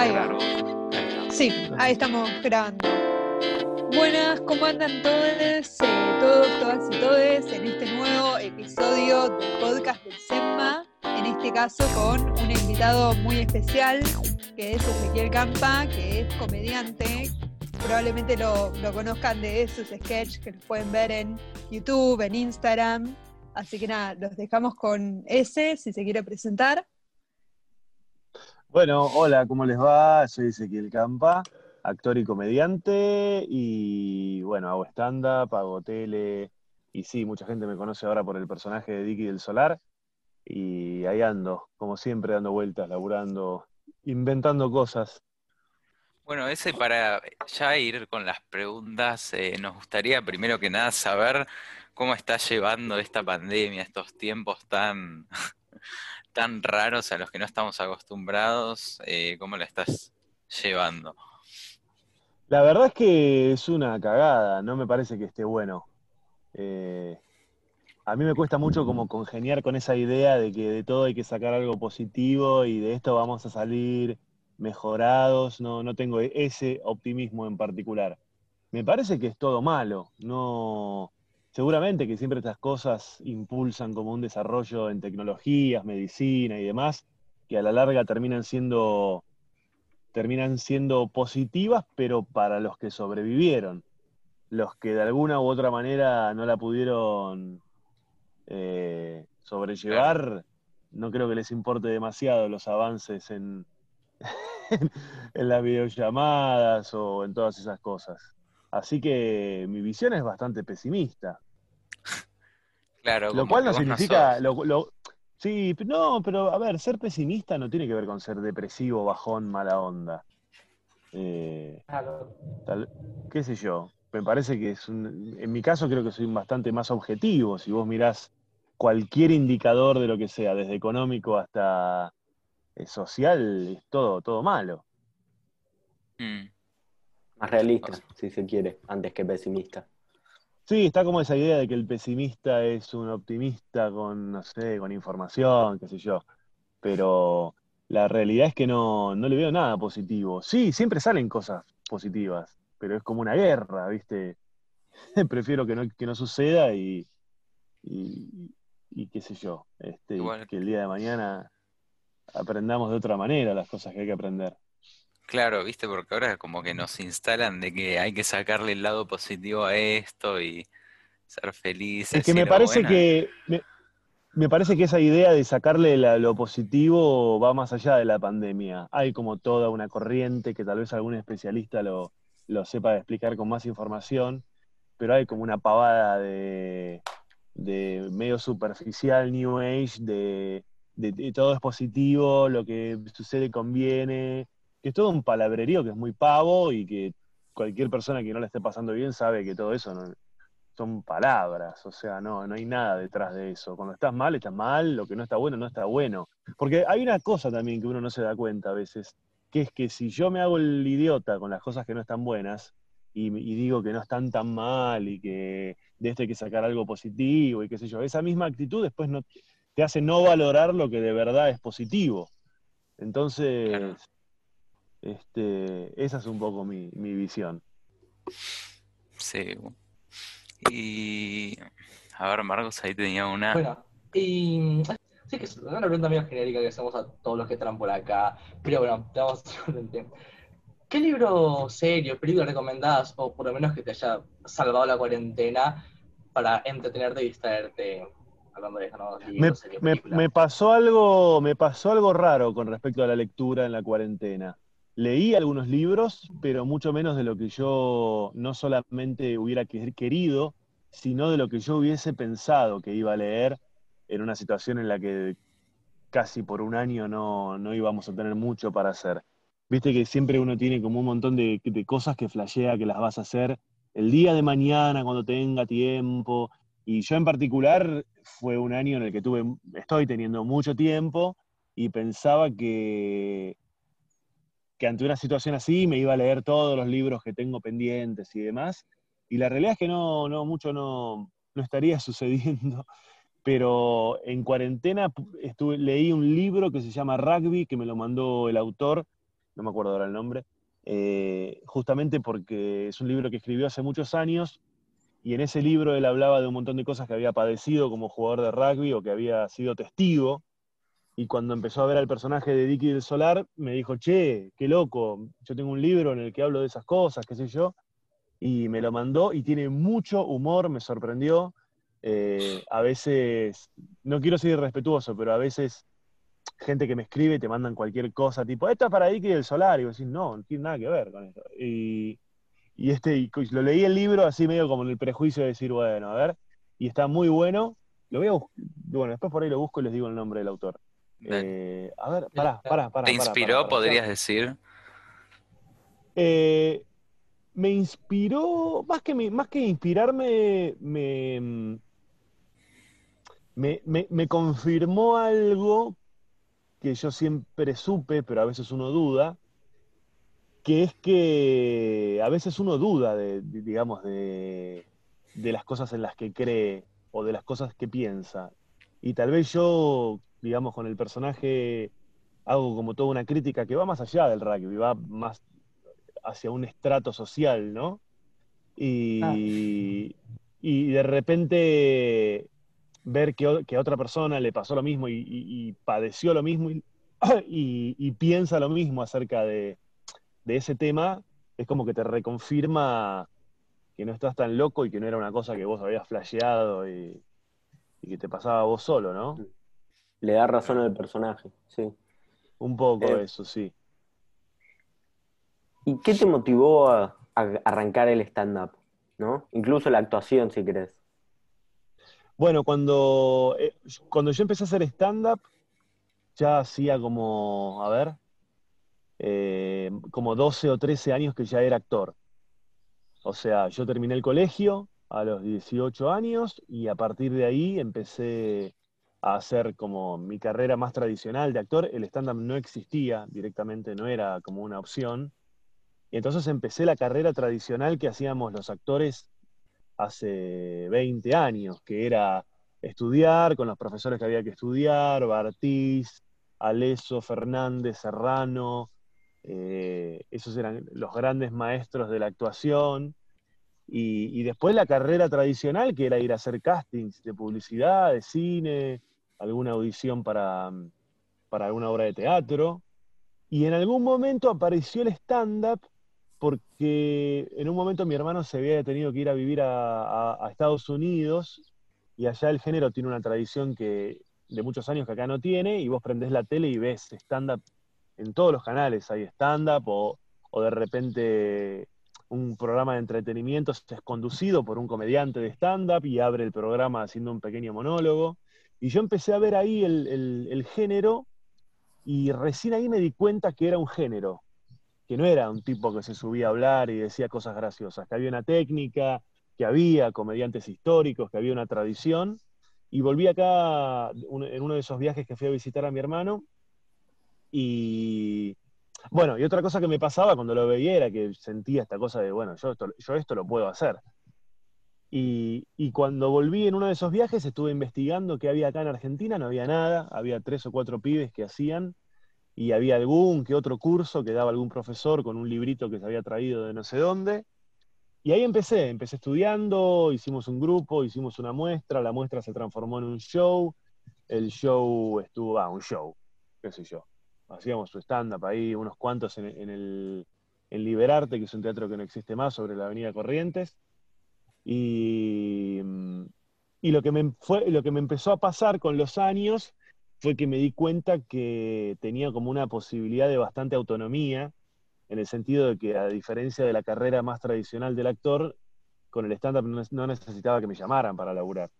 Ahí va. Sí, ahí estamos grabando. Buenas, ¿cómo andan todos, eh, todos, todas y todes en este nuevo episodio del podcast del SEMA? En este caso con un invitado muy especial, que es Ezequiel Campa, que es comediante. Probablemente lo, lo conozcan de sus sketches que los pueden ver en YouTube, en Instagram. Así que nada, los dejamos con ese, si se quiere presentar. Bueno, hola, ¿cómo les va? Soy Ezequiel Campa, actor y comediante, y bueno, hago stand-up, hago tele, y sí, mucha gente me conoce ahora por el personaje de Dicky del Solar, y ahí ando, como siempre, dando vueltas, laburando, inventando cosas. Bueno, ese para ya ir con las preguntas, eh, nos gustaría primero que nada saber cómo estás llevando esta pandemia, estos tiempos tan tan raros a los que no estamos acostumbrados, eh, ¿cómo la estás llevando? La verdad es que es una cagada, no me parece que esté bueno. Eh, a mí me cuesta mucho como congeniar con esa idea de que de todo hay que sacar algo positivo y de esto vamos a salir mejorados, no, no tengo ese optimismo en particular. Me parece que es todo malo, no, seguramente que siempre estas cosas impulsan como un desarrollo en tecnologías, medicina y demás, que a la larga terminan siendo, terminan siendo positivas, pero para los que sobrevivieron. Los que de alguna u otra manera no la pudieron eh, sobrellevar, no creo que les importe demasiado los avances en, en las videollamadas o en todas esas cosas. Así que mi visión es bastante pesimista. Claro. Lo cual no significa. sí, no, pero a ver, ser pesimista no tiene que ver con ser depresivo, bajón, mala onda. Eh, ¿Qué sé yo? Me parece que es un. En mi caso, creo que soy bastante más objetivo. Si vos mirás cualquier indicador de lo que sea, desde económico hasta eh, social, es todo, todo malo. Mm. Más realista, si se quiere, antes que pesimista. Sí, está como esa idea de que el pesimista es un optimista con, no sé, con información, qué sé yo. Pero la realidad es que no, no le veo nada positivo. Sí, siempre salen cosas positivas, pero es como una guerra, ¿viste? Prefiero que no, que no suceda y, y, qué sé yo, este, que el día de mañana aprendamos de otra manera las cosas que hay que aprender. Claro, viste, porque ahora como que nos instalan de que hay que sacarle el lado positivo a esto y ser feliz. Es que me parece que me, parece que esa idea de sacarle lo positivo va más allá de la pandemia. Hay como toda una corriente que tal vez algún especialista lo, sepa explicar con más información, pero hay como una pavada de, medio superficial, New Age, de, de todo es positivo, lo que sucede conviene que es todo un palabrerío que es muy pavo y que cualquier persona que no le esté pasando bien sabe que todo eso son palabras, o sea, no, no hay nada detrás de eso. Cuando estás mal, estás mal, lo que no está bueno, no está bueno. Porque hay una cosa también que uno no se da cuenta a veces, que es que si yo me hago el idiota con las cosas que no están buenas y, digo que no están tan mal y que de esto hay que sacar algo positivo y qué sé yo, esa misma actitud después no, te hace no valorar lo que de verdad es positivo. Entonces, este, esa es un poco mi, visión. Sí. Y a ver, Marcos, ahí tenía una. Bueno, y sí que es una pregunta medio genérica que hacemos a todos los que están por acá. Pero bueno, te vamos a ¿Qué libro, serio, película recomendás, o por lo menos que te haya salvado la cuarentena para entretenerte y distraerte hablando de me, pasó algo, me pasó algo raro con respecto a la lectura en la cuarentena. Leí algunos libros, pero mucho menos de lo que yo no solamente hubiera querido, sino de lo que yo hubiese pensado que iba a leer en una situación en la que casi por un año no, íbamos a tener mucho para hacer. Viste que siempre uno tiene como un montón de, de, cosas que flashea que las vas a hacer el día de mañana cuando tenga tiempo. Y yo en particular fue un año en el que tuve, estoy teniendo mucho tiempo y pensaba que que ante una situación así me iba a leer todos los libros que tengo pendientes y demás. Y la realidad es que no, no mucho no, estaría sucediendo. Pero en cuarentena leí un libro que se llama Rugby, que me lo mandó el autor, no me acuerdo ahora el nombre, eh, justamente porque es un libro que escribió hace muchos años y en ese libro él hablaba de un montón de cosas que había padecido como jugador de rugby o que había sido testigo. Y cuando empezó a ver al personaje de Dicky del Solar, me dijo, che, qué loco, yo tengo un libro en el que hablo de esas cosas, qué sé yo. Y me lo mandó y tiene mucho humor, me sorprendió. Eh, a veces, no quiero ser irrespetuoso, pero a veces gente que me escribe te mandan cualquier cosa, tipo, esto es para Dicky del Solar, y vos decís, no, no tiene nada que ver con esto. Y, y este, lo leí el libro así medio como en el prejuicio de decir, bueno, a ver, y está muy bueno. Lo voy a bueno, después por ahí lo busco y les digo el nombre del autor. Eh, a ver, pará, pará, pará. ¿Te inspiró, podrías decir? Eh, me inspiró, más que, más que inspirarme, me, me, me, confirmó algo que yo siempre supe, pero a veces uno duda, que es que a veces uno duda de, digamos, de, las cosas en las que cree o de las cosas que piensa. Y tal vez yo, digamos, con el personaje hago como toda una crítica que va más allá del rugby, va más hacia un estrato social, ¿no? Y, ah. y de repente ver que, a otra persona le pasó lo mismo y, padeció lo mismo y, piensa lo mismo acerca de, ese tema, es como que te reconfirma que no estás tan loco y que no era una cosa que vos habías flasheado y, que te pasaba a vos solo, ¿no? Le da razón al personaje, sí. Un poco eh, eso, sí. ¿Y qué te motivó a, a arrancar el stand-up? ¿No? Incluso la actuación, si querés. Bueno, cuando, eh, cuando yo empecé a hacer stand-up, ya hacía como, a ver, eh, como 12 o 13 años que ya era actor. O sea, yo terminé el colegio a los 18 años y a partir de ahí empecé a hacer como mi carrera más tradicional de actor. El stand-up no existía directamente, no era como una opción. Y entonces empecé la carrera tradicional que hacíamos los actores hace 20 años, que era estudiar con los profesores que había que estudiar, Bartiz, Aleso, Fernández, Serrano, eh, esos eran los grandes maestros de la actuación. Y, después la carrera tradicional, que era ir a hacer castings de publicidad, de cine, alguna audición para, para alguna obra de teatro. Y en algún momento apareció el stand-up porque en un momento mi hermano se había tenido que ir a vivir a, Estados Unidos y allá el género tiene una tradición que de muchos años que acá no tiene y vos prendés la tele y ves stand-up en todos los canales, hay stand-up o, de repente un programa de entretenimiento es conducido por un comediante de stand-up y abre el programa haciendo un pequeño monólogo. Y yo empecé a ver ahí el género y recién ahí me di cuenta que era un género, que no era un tipo que se subía a hablar y decía cosas graciosas, que había una técnica, que había comediantes históricos, que había una tradición. Y volví acá en uno de esos viajes que fui a visitar a mi hermano. Y bueno, y otra cosa que me pasaba cuando lo veía era que sentía esta cosa de, bueno, yo esto, yo esto lo puedo hacer. Y, cuando volví en uno de esos viajes estuve investigando qué había acá en Argentina, no había nada, había tres o cuatro pibes que hacían y había algún que otro curso que daba algún profesor con un librito que se había traído de no sé dónde. Y ahí empecé, empecé estudiando, hicimos un grupo, hicimos una muestra, la muestra se transformó en un show, el show estuvo, ah, un show, qué sé yo. Hacíamos su stand-up ahí, unos cuantos en, el en Liberarte, que es un teatro que no existe más, sobre la Avenida Corrientes. Y, y lo, que me fue, lo que me empezó a pasar con los años fue que me di cuenta que tenía como una posibilidad de bastante autonomía, en el sentido de que a diferencia de la carrera más tradicional del actor, con el stand-up no necesitaba que me llamaran para laburar.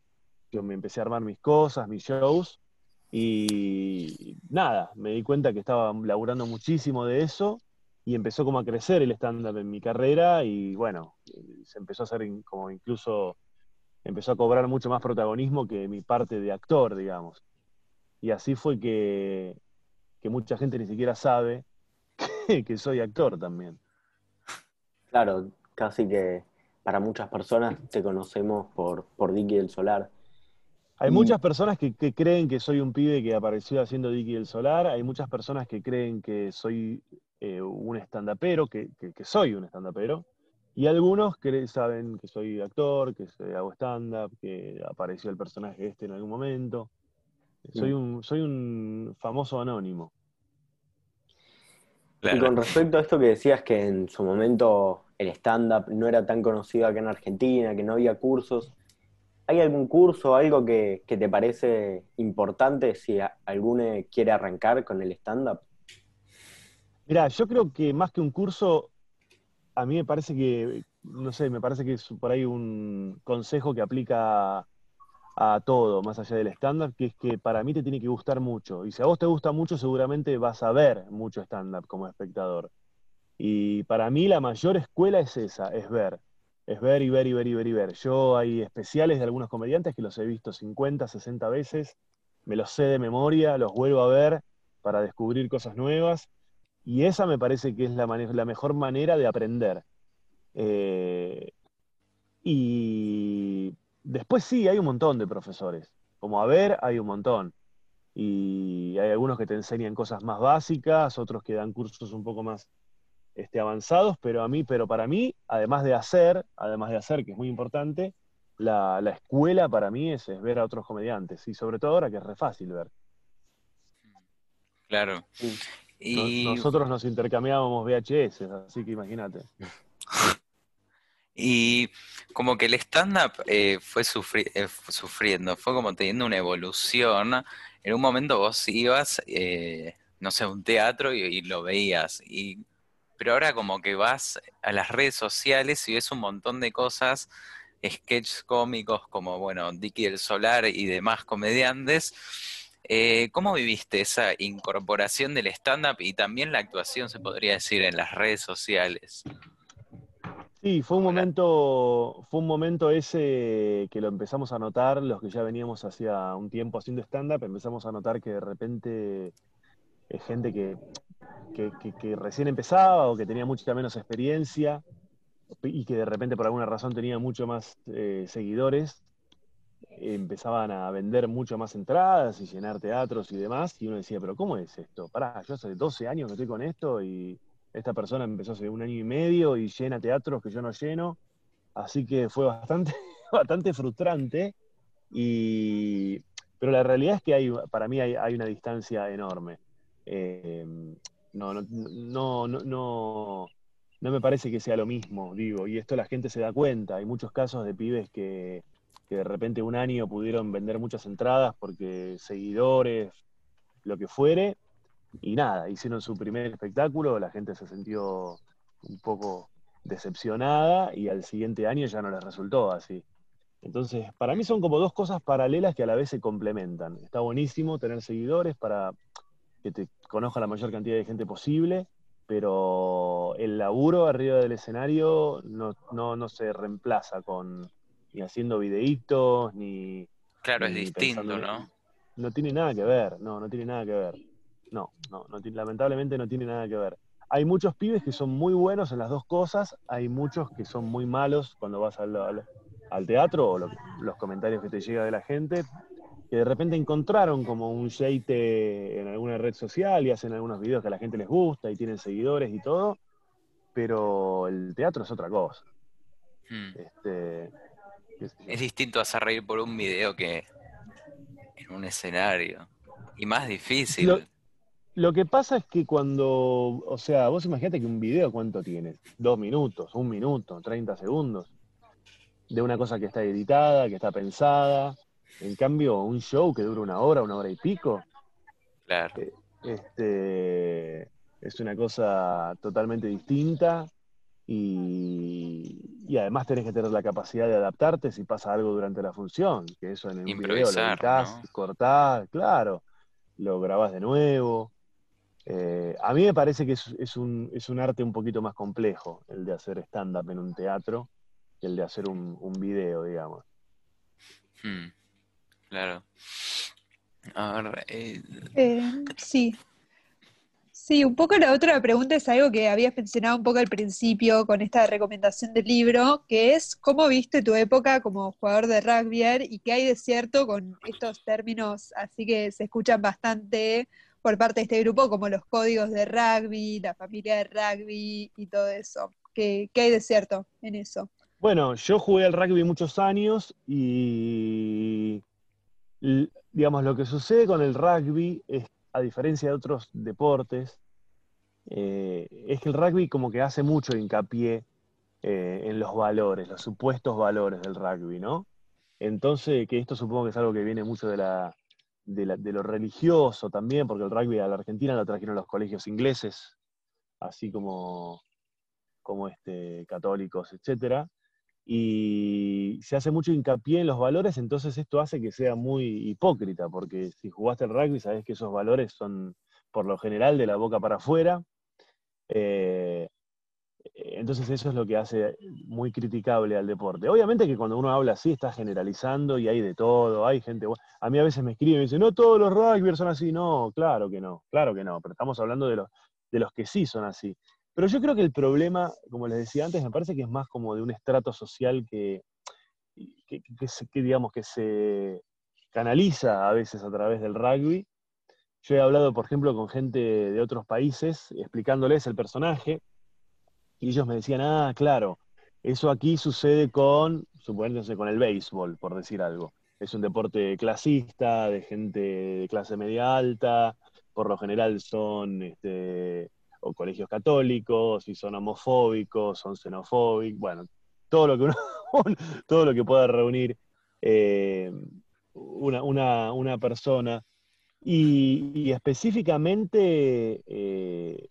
Yo me empecé a armar mis cosas, mis shows, y nada, me di cuenta que estaba laburando muchísimo de eso, y empezó como a crecer el stand-up en mi carrera, y bueno, se empezó a hacer como incluso, empezó a cobrar mucho más protagonismo que mi parte de actor, digamos. Y así fue que, mucha gente ni siquiera sabe que, soy actor también. Claro, casi que para muchas personas te conocemos por, por Dicky del Solar. Hay muchas personas que, creen que soy un pibe que apareció haciendo Dicky del Solar, hay muchas personas que creen que soy eh, un stand-upero, que, que, que soy un stand-upero, y algunos que saben que soy actor, que hago stand-up, que apareció el personaje este en algún momento. Soy un, soy un famoso anónimo. Y con respecto a esto que decías que en su momento el stand-up no era tan conocido acá en Argentina, que no había cursos, ¿hay algún curso, algo que, que te parece importante si alguno quiere arrancar con el stand-up? Mira, yo creo que más que un curso, a mí me parece que, no sé, me parece que es por ahí un consejo que aplica a todo, más allá del estándar, que es que para mí te tiene que gustar mucho. Y si a vos te gusta mucho, seguramente vas a ver mucho stand-up como espectador. Y para mí la mayor escuela es esa, es ver. Es ver y ver y ver y ver y ver. Yo hay especiales de algunos comediantes que los he visto 50, 60 veces, me los sé de memoria, los vuelvo a ver para descubrir cosas nuevas. Y esa me parece que es la, la mejor manera de aprender. Eh, y después sí, hay un montón de profesores. Como a ver, hay un montón. Y hay algunos que te enseñan cosas más básicas, otros que dan cursos un poco más este, avanzados, pero a mí, pero para mí, además de hacer, además de hacer, que es muy importante, la, escuela para mí es, ver a otros comediantes, y sobre todo ahora que es re fácil ver. Claro. Y... nosotros nos intercambiábamos VHS, así que imagínate. Y como que el stand-up eh, fue, eh, sufriendo, fue como teniendo una evolución. En un momento vos ibas, eh, no sé, a un teatro y, lo veías. Y, pero ahora como que vas a las redes sociales y ves un montón de cosas, sketches cómicos como, bueno, Dicky el Solar y demás comediantes. ¿Cómo viviste esa incorporación del stand-up y también la actuación, se podría decir, en las redes sociales? Sí, fue un momento, fue un momento ese que lo empezamos a notar, los que ya veníamos hacía un tiempo haciendo stand-up, empezamos a notar que de repente es gente que, que, recién empezaba o que tenía mucha menos experiencia y que de repente por alguna razón tenía mucho más eh, seguidores, empezaban a vender mucho más entradas y llenar teatros y demás, y uno decía, pero ¿cómo es esto? Pará, yo hace 12 años que estoy con esto y esta persona empezó hace un año y medio y llena teatros que yo no lleno, así que fue bastante, bastante frustrante. Y, pero la realidad es que hay, para mí hay, una distancia enorme. Eh, no, no, no, no, no, me parece que sea lo mismo, digo, y esto la gente se da cuenta. Hay muchos casos de pibes que, que de repente un año pudieron vender muchas entradas porque seguidores, lo que fuere, y nada, hicieron su primer espectáculo, la gente se sintió un poco decepcionada y al siguiente año ya no les resultó así. Entonces, para mí son como dos cosas paralelas que a la vez se complementan. Está buenísimo tener seguidores para que te conozca la mayor cantidad de gente posible, pero el laburo arriba del escenario no, no, se reemplaza con ni haciendo videitos, ni... Claro, es distinto, ¿no? No tiene nada que ver, no, no tiene nada que ver. No, no, lamentablemente no tiene nada que ver. Hay muchos pibes que son muy buenos en las dos cosas, hay muchos que son muy malos cuando vas al, teatro o los comentarios que te llega de la gente, que de repente encontraron como un jeite en alguna red social y hacen algunos videos que a la gente les gusta y tienen seguidores y todo, pero el teatro es otra cosa. Hmm. Este, es distinto hacer reír por un video que en un escenario. Y más difícil. Lo que pasa es que cuando, o sea, vos imagínate que un video, ¿cuánto tienes? Dos minutos, un minuto, 30 segundos. De una cosa que está editada, que está pensada. En cambio, un show que dura una hora, una hora y pico. Claro. Eh, este, es una cosa totalmente distinta. Y, y, además tenés que tener la capacidad de adaptarte si pasa algo durante la función, que eso en el video lo editás, cortás, claro, lo grabás de nuevo. Eh, a mí me parece que es, un, arte un poquito más complejo el de hacer stand-up en un teatro que el de hacer un, video, digamos. Hmm, claro. A ver, eh, eh, sí. Sí, un poco la otra pregunta es algo que habías mencionado un poco al principio con esta recomendación del libro, que es cómo viste tu época como jugador de rugby y qué hay de cierto con estos términos así que se escuchan bastante por parte de este grupo, como los códigos de rugby, la familia de rugby y todo eso. ¿Qué, qué hay de cierto en eso? Bueno, yo jugué al rugby muchos años y, digamos, lo que sucede con el rugby es, a diferencia de otros deportes, eh, es que el rugby como que hace mucho hincapié eh, en los valores, los supuestos valores del rugby, ¿no? Entonces, que esto supongo que es algo que viene mucho de, la, de, lo religioso también, porque el rugby a la Argentina lo trajeron los colegios ingleses, así como, como este, católicos, etcétera y se hace mucho hincapié en los valores, entonces esto hace que sea muy hipócrita, porque si jugaste el rugby sabes que esos valores son por lo general de la boca para afuera. Eh, entonces eso es lo que hace muy criticable al deporte. Obviamente que cuando uno habla así está generalizando y hay de todo, hay gente... A mí a veces me escriben y dicen, no todos los rugbyers son así. No, claro que no, claro que no, pero estamos hablando de los, de los que sí son así. Pero yo creo que el problema, como les decía antes, me parece que es más como de un estrato social que, que, digamos, que se canaliza a veces a través del rugby. Yo he hablado, por ejemplo, con gente de otros países explicándoles el personaje y ellos me decían, ah, claro, eso aquí sucede con, suponiéndose, con el béisbol, por decir algo. Es un deporte clasista, de gente de clase media alta, por lo general son este, o colegios católicos, si son homofóbicos, son xenofóbicos, bueno, todo lo que todo lo que pueda reunir eh, una, persona. Y, específicamente, eh,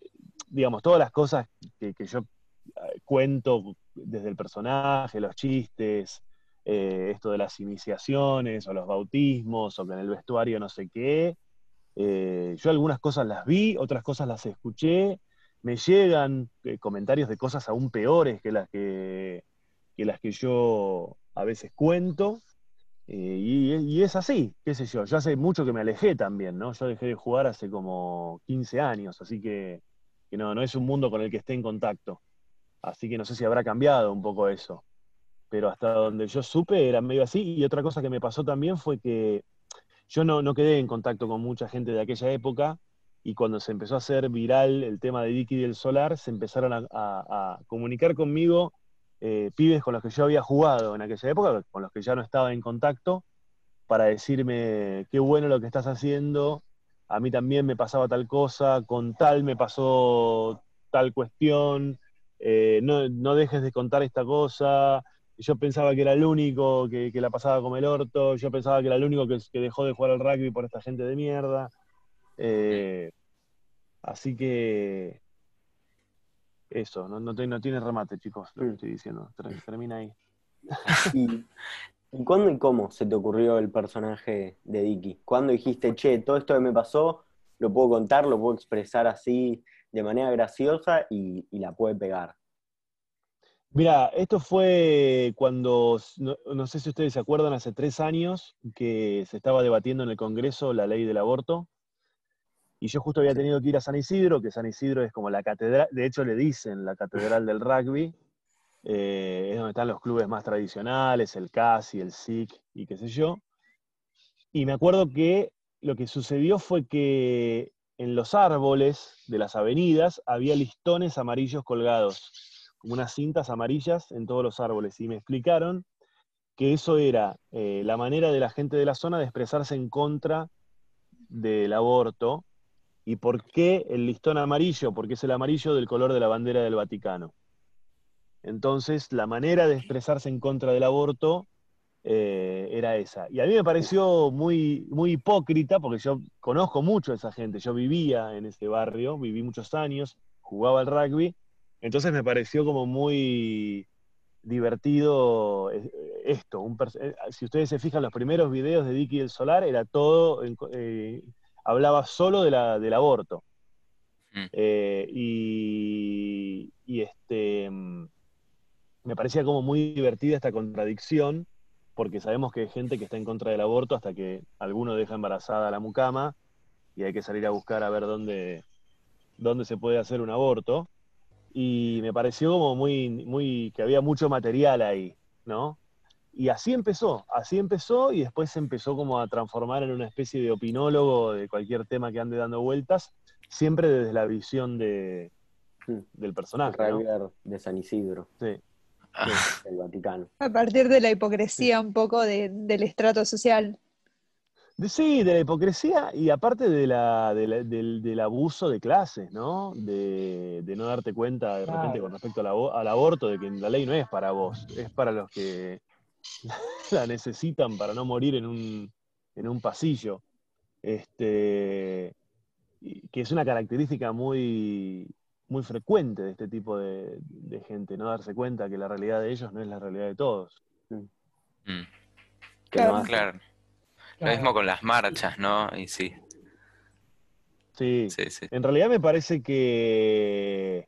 digamos, todas las cosas que, yo eh, cuento desde el personaje, los chistes, esto de las iniciaciones o los bautismos o que en el vestuario no sé qué, eh, yo algunas cosas las vi, otras cosas las escuché, me llegan eh, comentarios de cosas aún peores que las que, las que yo a veces cuento. Eh, y, es así, qué sé yo. Yo hace mucho que me alejé también, ¿no? Yo dejé de jugar hace como 15 años, así que, no, no es un mundo con el que esté en contacto. Así que no sé si habrá cambiado un poco eso. Pero hasta donde yo supe era medio así. Y otra cosa que me pasó también fue que yo no, quedé en contacto con mucha gente de aquella época y cuando se empezó a hacer viral el tema de Vicky del Solar, se empezaron a, comunicar conmigo eh, pibes con los que yo había jugado en aquella época, con los que ya no estaba en contacto, para decirme qué bueno lo que estás haciendo, a mí también me pasaba tal cosa, con tal me pasó tal cuestión, eh, no, no, dejes de contar esta cosa, yo pensaba que era el único que, la pasaba como el orto, yo pensaba que era el único que, dejó de jugar al rugby por esta gente de mierda. Eh, así que eso, no, no, tiene remate, chicos, lo que estoy diciendo. Termina ahí. ¿Y, cuándo y cómo se te ocurrió el personaje de Dicky? ¿Cuándo dijiste, che, todo esto que me pasó, lo puedo contar, lo puedo expresar así de manera graciosa y la puede pegar? Mira, esto fue cuando, no, sé si ustedes se acuerdan, hace tres años que se estaba debatiendo en el Congreso la ley del aborto. Y yo justo había tenido que ir a San Isidro, que San Isidro es como la catedral, de hecho le dicen la catedral del rugby, eh, es donde están los clubes más tradicionales, el CASI, el SIC y qué sé yo. Y me acuerdo que lo que sucedió fue que en los árboles de las avenidas había listones amarillos colgados como unas cintas amarillas en todos los árboles. Y me explicaron que eso era eh, la manera de la gente de la zona de expresarse en contra del aborto. ¿Y por qué el listón amarillo? Porque es el amarillo del color de la bandera del Vaticano. Entonces, la manera de expresarse en contra del aborto eh, era esa. Y a mí me pareció muy, muy hipócrita, porque yo conozco mucho a esa gente. Yo vivía en ese barrio, viví muchos años, jugaba al rugby, entonces me pareció como muy divertido eh, esto. Eh, si ustedes se fijan, los primeros videos de Dicky el Solar era todo, eh, hablaba solo de la, del aborto. Mm. y, este mm, me parecía como muy divertida esta contradicción, porque sabemos que hay gente que está en contra del aborto hasta que alguno deja embarazada a la mucama y hay que salir a buscar a ver dónde, dónde se puede hacer un aborto y me pareció como muy, muy, que había mucho material ahí, ¿no? y así empezó, así empezó y después se empezó como a transformar en una especie de opinólogo de cualquier tema que ande dando vueltas, siempre desde la visión de, Mm. del personaje. de San Isidro, Sí. del Vaticano. A partir de la hipocresía un poco de- del estrato social. De- sí, de la hipocresía y aparte de la, de la- del, del abuso de clases, ¿no? De, de no darte cuenta de repente Claro. con respecto al, abo- al aborto de que la ley no es para vos, es para los que la necesitan para no morir en un, en un pasillo. Este, que es una característica muy, muy frecuente de este tipo de, de gente, no darse cuenta que la realidad de ellos no es la realidad de todos. Mm, Que Claro. Claro. Lo mismo con las marchas, ¿no? Y sí, Sí, sí, sí. En realidad me parece que,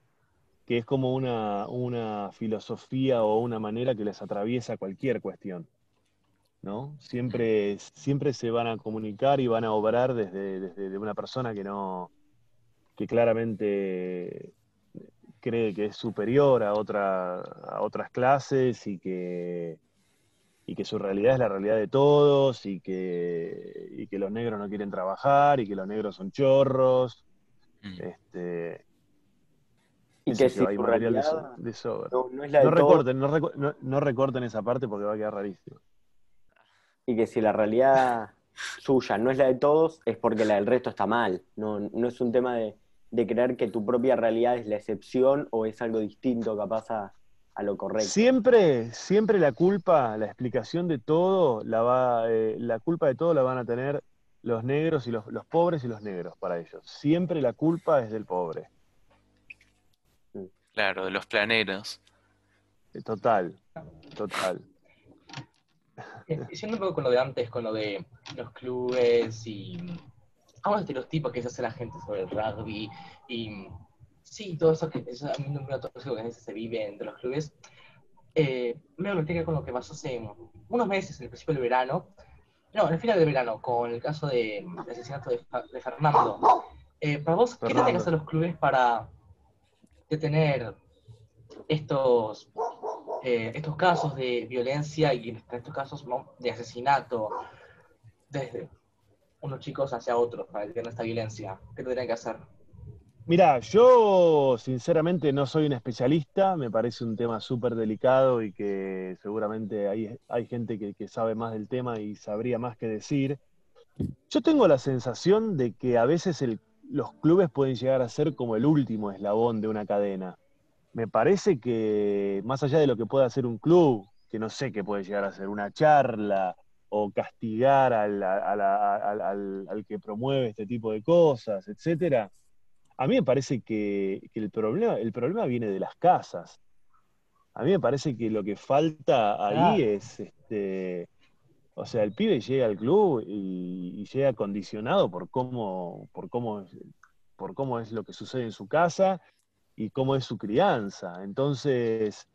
que es como una, una filosofía o una manera que les atraviesa cualquier cuestión. ¿no? Siempre, siempre se van a comunicar y van a obrar desde, desde de una persona que no, que claramente cree que es superior a, otra, a otras clases y que, y que su realidad es la realidad de todos y que, y que los negros no quieren trabajar y que los negros son chorros. Mm. Este, Y que si hay de, realidad so- de sobra. no, no es la de No todos, recorten, no, reco- no- no recorten esa parte porque va a quedar rarísimo. y que si la realidad suya no es la de todos, es porque la del resto está mal. No, no es un tema de, de creer que tu propia realidad es la excepción o es algo distinto capaz a, a lo correcto. Siempre, siempre la culpa, la explicación de todo, la va, eh, la culpa de todo la van a tener los negros y los, los pobres y los negros para ellos. Siempre la culpa es del pobre. Claro, de los planeros. Eh, Total, total. Eh, Diciendo un poco con lo de antes, con lo de los clubes y algunos estereotipos que se hace la gente sobre el rugby y sí, todo eso que eso, a mí no me todo eso que se vive entre los clubes, eh, me que con lo que pasó hace unos meses, en el principio del verano, no, en el final del verano, con el caso de, del asesinato de, Fa- de Fernando. Eh, para vos, ¿qué tienen que hacer los clubes para detener estos eh, estos casos de violencia y en estos casos de asesinato desde unos chicos hacia otros para detener esta violencia? ¿Qué tendrían que hacer? Mira, yo sinceramente no soy un especialista, me parece un tema súper delicado y que seguramente hay, hay gente que, sabe más del tema y sabría más que decir. Yo tengo la sensación de que a veces los clubes pueden llegar a ser como el último eslabón de una cadena. Me parece que más allá de lo que pueda hacer un club, que no sé qué puede llegar a ser una charla o castigar al, al- al- al que promueve este tipo de cosas, etcétera, a mí me parece que, que el, problema, el problema viene de las casas. A mí me parece que lo que falta ahí es, este, o sea, el pibe llega al club y, y llega condicionado por cómo, por cómo, es- por cómo es lo que sucede en su casa y cómo es su crianza. Entonces,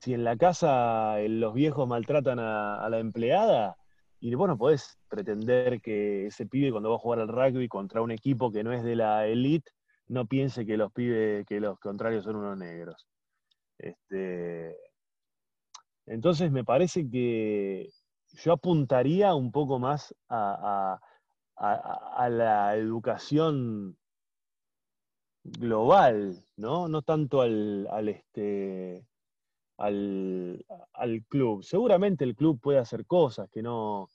si en la casa eh, los viejos maltratan a, a la empleada, y vos no podés pretender que ese pibe cuando va a jugar al rugby contra un equipo que no es de la elite, no piense que los pibes, que los contrarios son unos negros. Este, entonces me parece que yo apuntaría un poco más a, a- la educación global, ¿no? No tanto al, al, este, al, al club. Seguramente el club puede hacer cosas que no,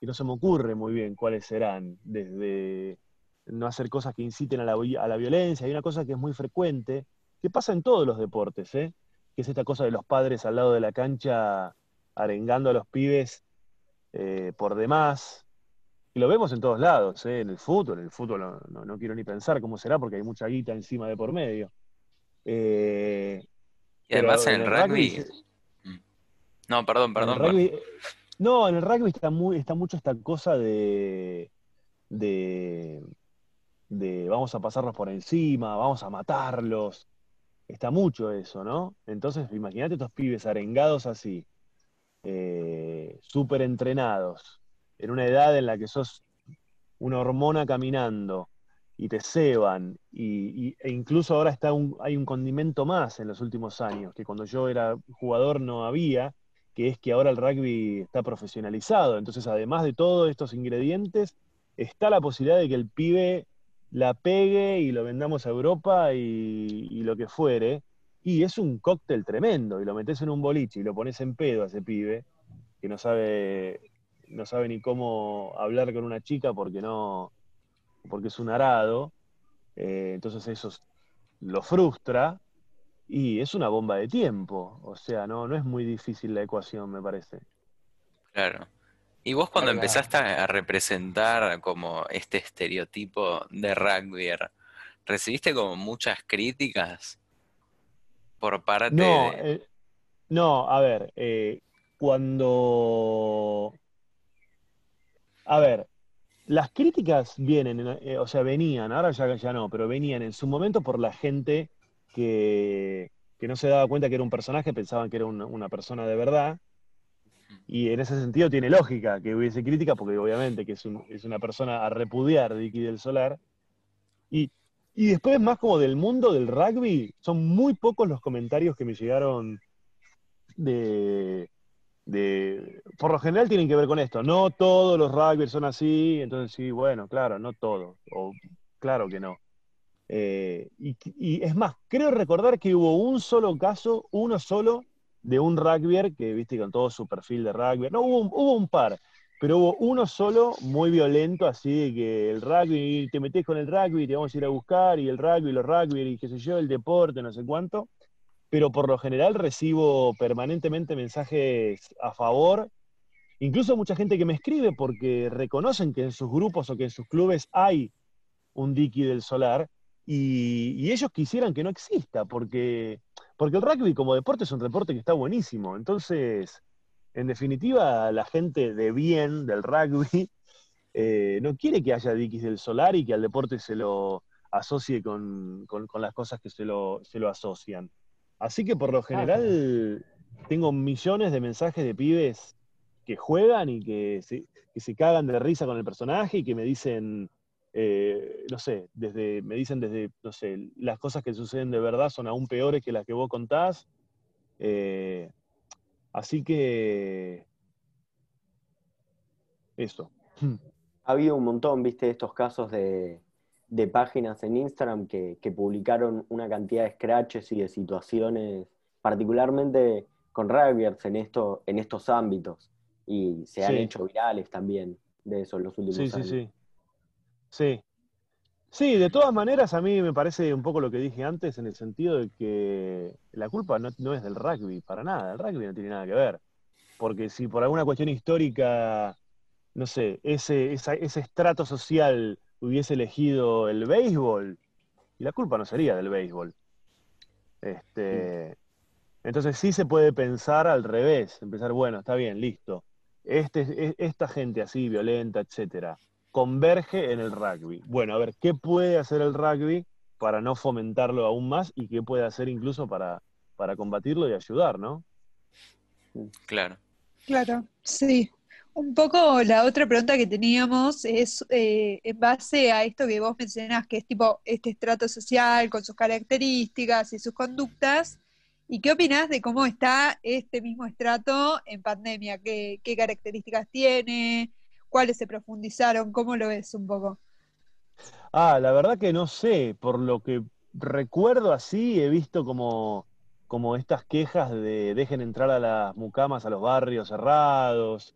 que no se me ocurre muy bien cuáles serán, desde no hacer cosas que inciten a la, a la violencia. Hay una cosa que es muy frecuente, que pasa en todos los deportes, ¿eh? que es esta cosa de los padres al lado de la cancha arengando a los pibes eh, por demás. Y lo vemos en todos lados, ¿eh? en el fútbol, en el fútbol no, no- no quiero ni pensar cómo será porque hay mucha guita encima de por medio. Eh, Y además en el rugby. se-. No, perdón, en perdón. perdón. no, en el rugby está, muy, está mucho esta cosa de, de, de vamos a pasarlos por encima, vamos a matarlos. Está mucho eso, ¿no? Entonces, imagínate estos pibes arengados así, eh, súper entrenados, en una edad en la que sos una hormona caminando y te ceban, y, e incluso ahora está hay un condimento más en los últimos años, que cuando yo era jugador no había, que es que ahora el rugby está profesionalizado. Entonces, además de todos estos ingredientes, está la posibilidad de que el pibe la pegue y lo vendamos a Europa y, lo que fuere. Y es un cóctel tremendo, y lo metes en un boliche y lo pones en pedo a ese pibe, que no sabe, no sabe ni cómo hablar con una chica porque no, porque es un arado, eh, entonces eso lo frustra, y es una bomba de tiempo. O sea, no, no es muy difícil la ecuación, me parece. Claro. ¿Y vos cuando empezaste a representar como este estereotipo de rugby, recibiste como muchas críticas por parte No, de... eh, no, a ver, eh, cuando... A ver, las críticas vienen, eh, o sea, venían, ahora ya, ya no, pero venían en su momento por la gente que, que no se daba cuenta que era un personaje, pensaban que era una, una persona de verdad. Y en ese sentido tiene lógica que hubiese crítica, porque obviamente que es, un- es una persona a repudiar Dicky del Solar. Y, y después, más como del mundo del rugby, son muy pocos los comentarios que me llegaron de, de- Por lo general tienen que ver con esto. No todos los rugbyers son así, entonces sí, bueno, claro, no todos. O claro que no. Eh, y, y es más, creo recordar que hubo un solo caso, uno solo, de un rugbyer que, viste, con todo su perfil de rugby. No, hubo, un- hubo un par, pero hubo uno solo muy violento, así de que el rugby, te metés con el rugby, te vamos a ir a buscar, y el rugby, los rugby, y qué sé yo, el deporte, no sé cuánto. Pero por lo general recibo permanentemente mensajes a favor. Incluso mucha gente que me escribe porque reconocen que en sus grupos o que en sus clubes hay un Dicky del Solar y ellos quisieran que no exista, porque, porque el rugby como deporte es un deporte que está buenísimo. Entonces, en definitiva, la gente de bien del rugby eh, no quiere que haya Dickies del Solar y que al deporte se lo asocie con, con- con las cosas que se lo, se lo asocian. Así que por lo general tengo millones de mensajes de pibes que juegan y que se, que se cagan de risa con el personaje y que me dicen, eh, no sé, desde, me dicen desde, no sé, las cosas que suceden de verdad son aún peores que las que vos contás. Eh, así que eso. Ha habido un montón, viste, estos casos de, de páginas en Instagram que, que publicaron una cantidad de scratches y de situaciones, particularmente con rugbyers en, esto, en estos ámbitos. Y se han Sí. hecho virales también de eso en los últimos Sí, sí, años. sí. Sí. Sí, de todas maneras a mí me parece un poco lo que dije antes en el sentido de que la culpa no, es del rugby, para nada, el rugby no tiene nada que ver. Porque si por alguna cuestión histórica, no sé, ese, ese estrato social hubiese elegido el béisbol, y la culpa no sería del béisbol. Este, entonces sí se puede pensar al revés, empezar, bueno, está bien, listo. Este, e- esta gente así, violenta, etcétera, converge en el rugby. Bueno, a ver, ¿qué puede hacer el rugby para no fomentarlo aún más y qué puede hacer incluso para, para combatirlo y ayudar, ¿no? Claro. Claro, sí. Un poco la otra pregunta que teníamos es eh, en base a esto que vos mencionás, que es tipo este estrato social con sus características y sus conductas. ¿Y qué opinás de cómo está este mismo estrato en pandemia? ¿Qué, qué características tiene? ¿Cuáles se profundizaron? ¿Cómo lo ves un poco? Ah, la verdad que no sé, por lo que recuerdo así, he visto como, como estas quejas de dejen entrar a las mucamas a los barrios cerrados,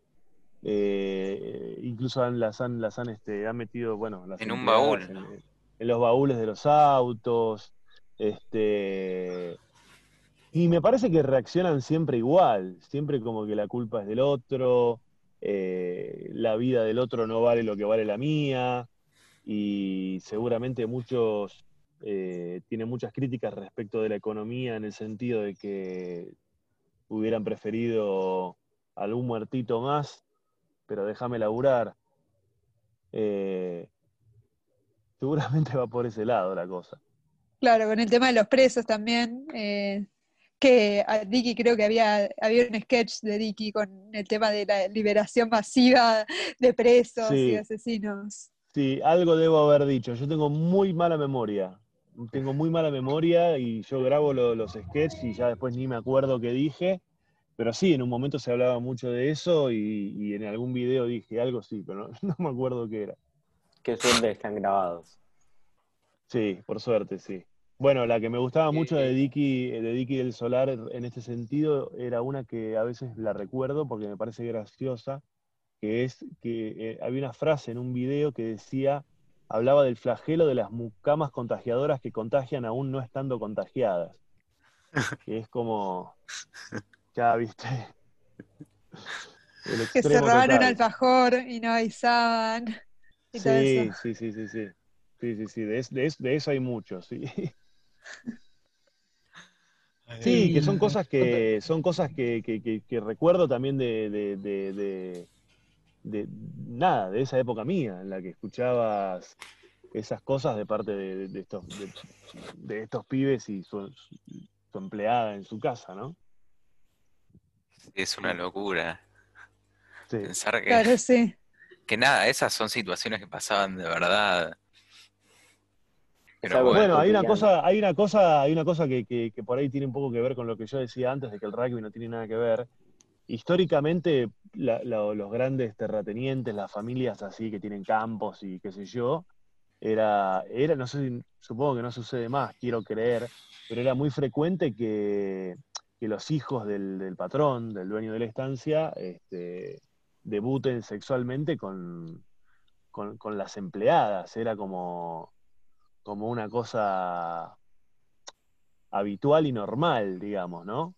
eh, incluso han- las han, las han, este, han metido, bueno, las En un baúl. En, en los baúles de los autos, este, y me parece que reaccionan siempre igual, siempre como que la culpa es del otro, eh, la vida del otro no vale lo que vale la mía, y seguramente muchos eh, tienen muchas críticas respecto de la economía en el sentido de que hubieran preferido algún muertito más, pero déjame laburar. Eh, seguramente va por ese lado la cosa. Claro, con el tema de los presos también, que a Dicky creo que había, había un sketch de Dicky con el tema de la liberación masiva de presos y Sí. asesinos. Sí, algo debo haber dicho. Yo tengo muy mala memoria. Tengo muy mala memoria y yo grabo lo- los sketches y ya después ni me acuerdo qué dije. pero sí, en un momento se hablaba mucho de eso y, y en algún video dije algo sí, pero no, no me acuerdo qué era. Qué suerte están grabados. Sí, por suerte, sí. Bueno, la que me gustaba mucho de. Dicky, de Dicky del Solar en este sentido era una que a veces la recuerdo porque me parece graciosa, que es que eh, había una frase en un video que decía, hablaba del flagelo de las mucamas contagiadoras que contagian aún no estando contagiadas. Que es como, ya viste, el Que extremo cerraron total. alfajor y no avisaban. Y todo Sí, eso. sí, sí, sí, sí. Sí, sí, sí, de, es- de es- de eso hay mucho, sí. Sí, que son cosas que son cosas que, que- que- que recuerdo también de, de- de- de- de- nada, de esa época mía, en la que escuchabas esas cosas de parte de, de estos de, de estos pibes y su, su empleada en su casa, ¿no? Es una locura Sí. pensar que, Claro, sí. que nada, esas son situaciones que pasaban de verdad. Pero bueno, Bueno, hay una cosa, hay una cosa, hay una cosa que, que- que por ahí tiene un poco que ver con lo que yo decía antes de que el rugby no tiene nada que ver. Históricamente, la- la- los grandes terratenientes, las familias así que tienen campos y qué sé yo, era, era, no sé, supongo que no sucede más, quiero creer, pero era muy frecuente que, que los hijos del, del patrón, del dueño de la estancia, este, debuten sexualmente con, con, con las empleadas. Era como, como una cosa habitual y normal, digamos, ¿no?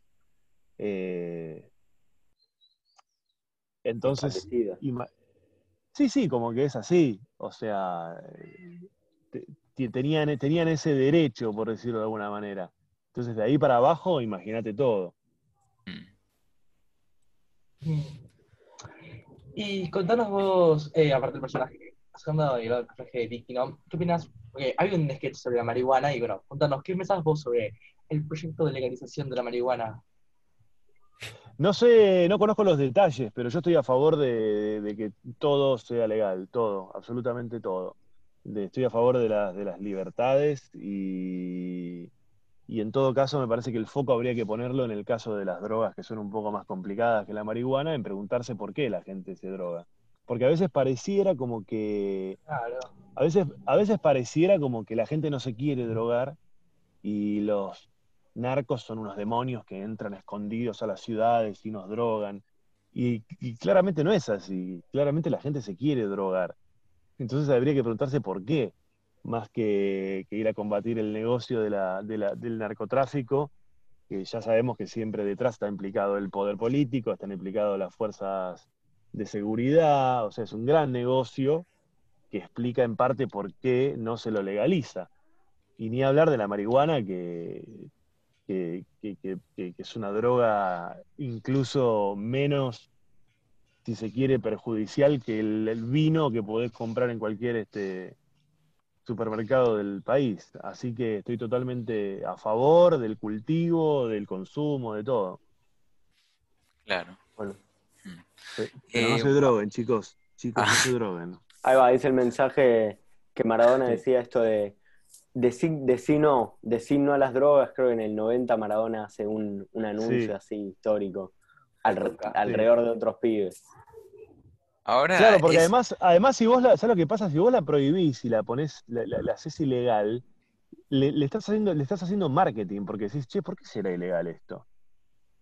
Eh, entonces, sí, sí, como que es así. O sea, te- te- tenían, tenían ese derecho, por decirlo de alguna manera. Entonces, de ahí para abajo, imagínate todo. Mm. Y contanos vos, eh, aparte del personaje, del personaje de Vicky, ¿no? ¿Qué opinas? Porque hay un sketch sobre la marihuana y bueno, contanos, ¿qué pensás vos sobre el proyecto de legalización de la marihuana? No sé, no conozco los detalles, pero yo estoy a favor de, que todo sea legal, todo, absolutamente todo. Estoy a favor de, de las libertades y, y en todo caso me parece que el foco habría que ponerlo en el caso de las drogas que son un poco más complicadas que la marihuana, en preguntarse por qué la gente se droga. Porque a veces pareciera como que Claro. a veces, a veces pareciera como que la gente no se quiere drogar y los narcos son unos demonios que entran escondidos a las ciudades y nos drogan. Y, y claramente no es así. Claramente la gente se quiere drogar. Entonces habría que preguntarse por qué, más que, que ir a combatir el negocio de la- de la- del narcotráfico, que ya sabemos que siempre detrás está implicado el poder político, están implicados las fuerzas de seguridad, o sea, es un gran negocio que explica en parte por qué no se lo legaliza. Y ni hablar de la marihuana, que, que, que- que- es una droga incluso menos, si se quiere, perjudicial que el, el vino que podés comprar en cualquier este, supermercado del país. Así que estoy totalmente a favor del cultivo, del consumo, de todo. claro. Bueno, Pe- Pero no Eh, se droguen, chicos. Chicos, no se droguen. ahí va, dice el mensaje que Maradona decía esto de decí, decí no, decí no a las drogas, creo que en el 90 Maradona hace un, un anuncio Sí. así histórico al- Sí. alrededor de otros pibes. Ahora, Claro, porque es- además, además si vos la, ¿sabes lo que pasa? Si vos la prohibís y la ponés, la, la- la haces ilegal, le, le estás haciendo, le estás haciendo marketing, porque decís, che, ¿por qué será ilegal esto?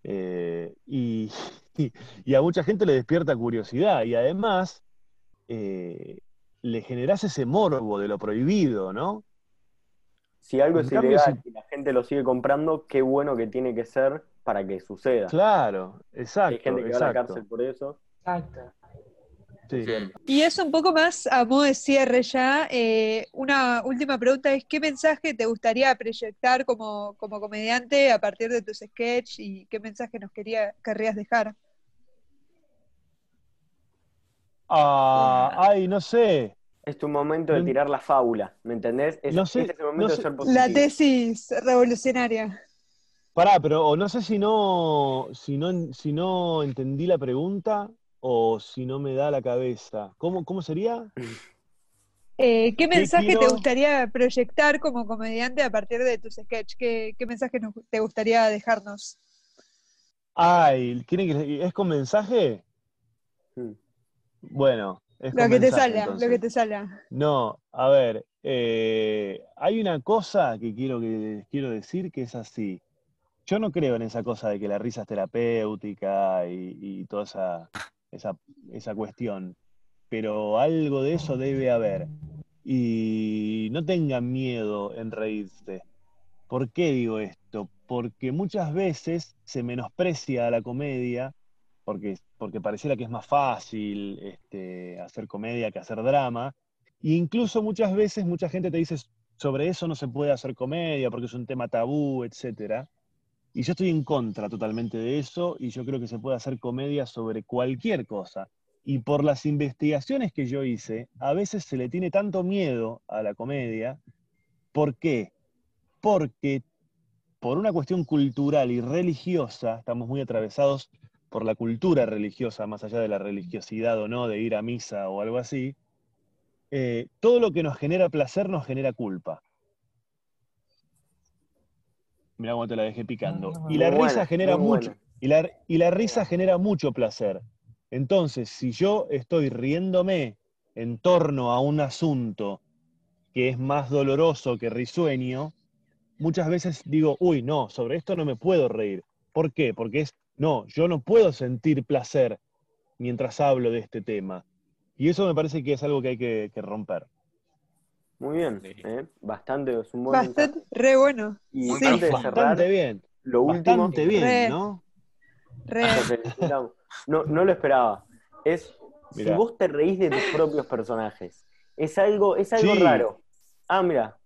Eh, y, y- y a mucha gente le despierta curiosidad, y además eh, le generás ese morbo de lo prohibido, ¿no? Si algo En es cambio, ilegal si- y la gente lo sigue comprando, qué bueno que tiene que ser para que suceda. Claro, Hay exacto, gente que va a la exacto. cárcel por eso. Exacto. Sí. Y es un poco más a modo de cierre ya. eh, una última pregunta es, ¿qué mensaje te gustaría proyectar como, como comediante a partir de tus sketches y qué mensaje nos quería, querrías dejar? Ah, ay, no sé. Es tu momento de tirar la fábula, ¿me entendés? Es, No sé- este es el momento no de ser positivo. La tesis revolucionaria. Pará, pero no sé si no, si no, si no entendí la pregunta o si no me da la cabeza. ¿Cómo, cómo sería? Eh, ¿Qué mensaje te gustaría proyectar como comediante a partir de tus sketches? ¿Qué, qué mensaje nos- te gustaría dejarnos? Ay, ¿quieren que es con mensaje? Mm. Bueno, es Lo con que te mensaje, salga, lo que te salga. No, a ver, eh, hay una cosa que quiero, que quiero decir que es así. Yo no creo en esa cosa de que la risa es terapéutica y, y toda esa, esa, esa cuestión, pero algo de eso debe haber. Y no tengan miedo en reírse. ¿Por qué digo esto? Porque muchas veces se menosprecia la comedia, porque, porque pareciera que es más fácil este, hacer comedia que hacer drama. E incluso muchas veces mucha gente te dice, sobre eso no se puede hacer comedia porque es un tema tabú, etcétera. Y yo estoy en contra totalmente de eso y yo creo que se puede hacer comedia sobre cualquier cosa. Y por las investigaciones que yo hice, a veces se le tiene tanto miedo a la comedia. ¿Por qué? Porque por una cuestión cultural y religiosa, estamos muy atravesados por la cultura religiosa, más allá de la religiosidad o no, de ir a misa o algo así, eh, todo lo que nos genera placer nos genera culpa. Mirá cómo te la dejé picando. Ah, Y la risa buena, genera mucho. buena. Y la, y la risa genera mucho placer. Entonces, si yo estoy riéndome en torno a un asunto que es más doloroso que risueño, muchas veces digo, uy, no, sobre esto no me puedo reír. ¿Por qué? Porque es, no, yo no puedo sentir placer mientras hablo de este tema. Y eso me parece que es algo que hay que, que romper. Muy bien, Sí. ¿eh? bastante, es un buen mensaje. Bastante, re bueno. Y Muy antes de profundo. cerrar, Bastante bien, lo último, bastante bien, Re. ¿no? Re. No, no lo esperaba. Es si vos te reís de tus propios personajes. Es algo, es algo Sí. raro. Ah, mira.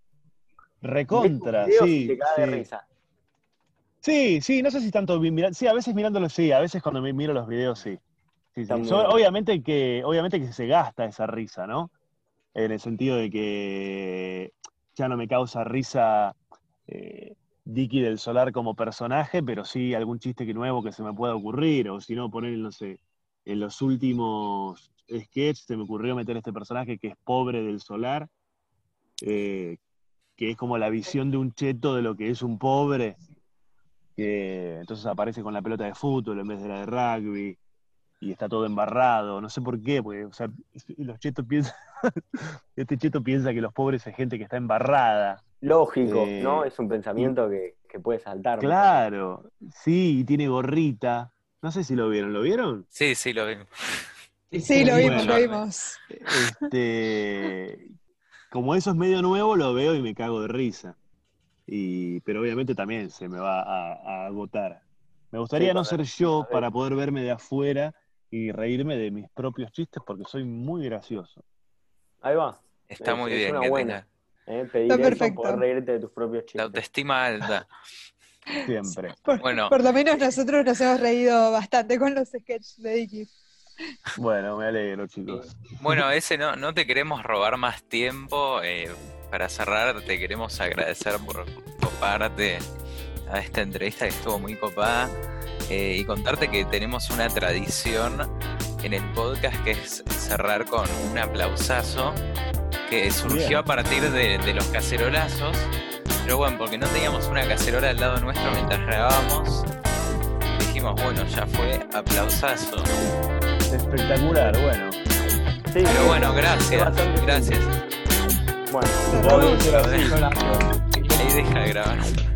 Recontra, sí. te cae de sí. risa. Sí, sí, no sé si tanto vi- mira- sí, a veces mirándolo sí, a veces cuando me miro los videos sí. Sí, sí. So- obviamente que, obviamente que se gasta esa risa, ¿no? En el sentido de que ya no me causa risa eh, Dicky del Solar como personaje, pero sí algún chiste que nuevo que se me pueda ocurrir, o si no, poner, no sé, en los últimos sketches se me ocurrió meter este personaje que es pobre del Solar, eh, que es como la visión de un cheto de lo que es un pobre, que entonces aparece con la pelota de fútbol en vez de la de rugby, y está todo embarrado, no sé por qué, porque o sea, los chetos piensan, este cheto piensa que los pobres es gente que está embarrada. Lógico, Eh, ¿no? Es un pensamiento que, que puede saltar. Claro, sí, y tiene gorrita. No sé si lo vieron, ¿lo vieron? Sí, sí, lo vimos. Sí, lo vimos, Bueno. lo vimos. Este, como eso es medio nuevo, lo veo y me cago de risa. Y, pero obviamente también se me va a, a agotar. Me gustaría Sí, no ser yo para poder verme de afuera y reírme de mis propios chistes porque soy muy gracioso. Ahí va. Está Es- muy es bien una que buena. tenga ¿eh? Pedir Está eso, perfecto. poder reírte de tus propios la chistes. autoestima alta. Siempre. Por, Bueno. por lo menos nosotros nos hemos reído bastante con los sketches de Dicky. Bueno, me alegro, chicos. Bueno, ese no, no te queremos robar más tiempo. eh, para cerrar, te queremos agradecer por coparte a esta entrevista que estuvo muy copada eh, y contarte que tenemos una tradición en el podcast que es cerrar con un aplausazo que surgió Bien. a partir de, de los cacerolazos. Pero bueno, porque no teníamos una cacerola al lado nuestro mientras grabábamos, dijimos, bueno, ya fue aplausazo. Espectacular, bueno. Sí, Pero bueno, gracias, gracias. Bueno. Ahí deja de grabar.